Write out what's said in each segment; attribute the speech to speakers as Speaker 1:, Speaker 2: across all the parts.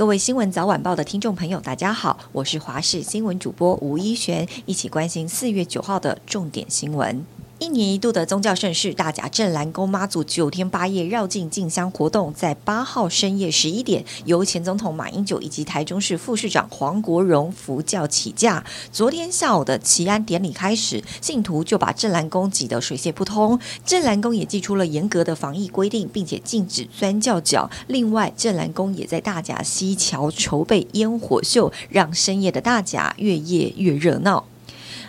Speaker 1: 各位新闻早晚报的听众朋友，大家好，我是华视新闻主播吴一璇，一起关心四月九号的重点新闻。一年一度的宗教盛事大甲镇澜宫妈祖九天八夜绕境进香活动，在八号深夜十一点，由前总统马英九以及台中市副市长黄国荣扶轿起驾。昨天下午的祈安典礼开始，信徒就把镇澜宫挤得水泄不通。镇澜宫也祭出了严格的防疫规定，并且禁止钻轿脚。另外，镇澜宫也在大甲西桥筹备烟火秀，让深夜的大甲越夜越热闹。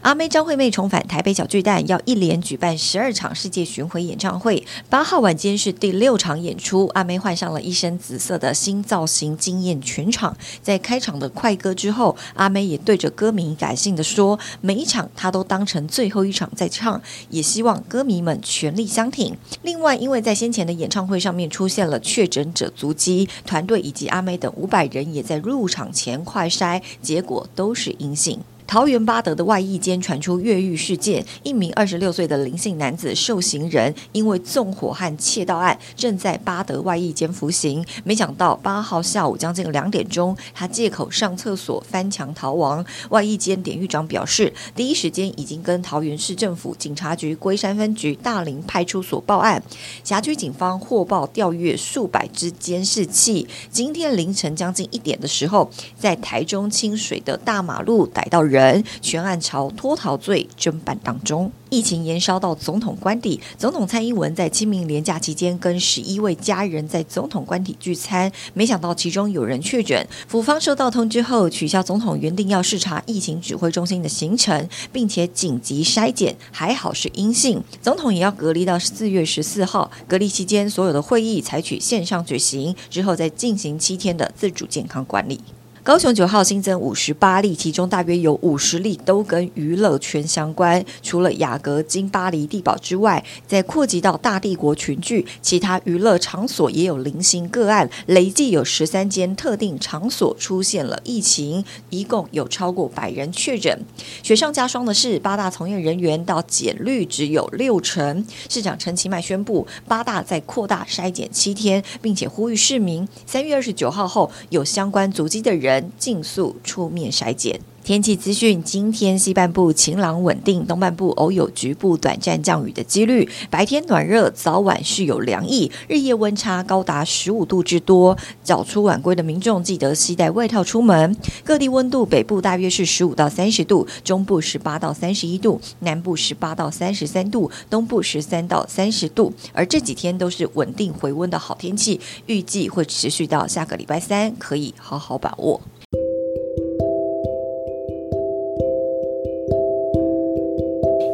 Speaker 1: 阿妹张惠妹重返台北小巨蛋，要一连举办十二场世界巡回演唱会。八号晚间是第六场演出，阿妹换上了一身紫色的新造型，惊艳全场。在开场的快歌之后，阿妹也对着歌迷感性的说：“每一场她都当成最后一场在唱，也希望歌迷们全力相挺。”另外，因为在先前的演唱会上面出现了确诊者足迹，团队以及阿妹等五百人也在入场前快筛，结果都是阴性。桃园八德的外役间传出越狱事件，一名二十六岁的林姓男子受刑人因为纵火和窃盗案，正在八德外役间服刑。没想到八号下午将近两点钟，他借口上厕所翻墙逃亡。外役间典狱长表示，第一时间已经跟桃园市政府警察局龟山分局大林派出所报案。辖区警方获报调阅数百支监视器，今天凌晨将近一点的时候，在台中清水的大马路逮到人。人全案朝脱逃罪侦办当中，疫情延烧到总统官邸，总统蔡英文在清明连假期间跟十一位家人在总统官邸聚餐，没想到其中有人确诊，府方收到通知后取消总统原定要视察疫情指挥中心的行程，并且紧急筛检，还好是阴性，总统也要隔离到四月十四号，隔离期间所有的会议采取线上举行，之后再进行七天的自主健康管理。高雄九号新增五十八例，其中大约有五十例都跟娱乐圈相关。除了雅阁、金巴黎、地堡之外，在扩及到大帝国群聚，其他娱乐场所也有零星个案，累计有十三间特定场所出现了疫情，一共有超过百人确诊。雪上加霜的是，八大从业人员到检率只有六成。市长陈其迈宣布，八大在扩大筛检七天，并且呼吁市民三月二十九号后有相关足迹的人。人尽速出面筛检。天气资讯：今天西半部晴朗稳定，东半部偶有局部短暂降雨的几率。白天暖热，早晚是有凉意，日夜温差高达十五度之多。早出晚归的民众记得携带外套出门。各地温度：北部大约是十五到三十度，中部十八到三十一度，南部十八到三十三度，东部十三到三十度。而这几天都是稳定回温的好天气，预计会持续到下个礼拜三，可以好好把握。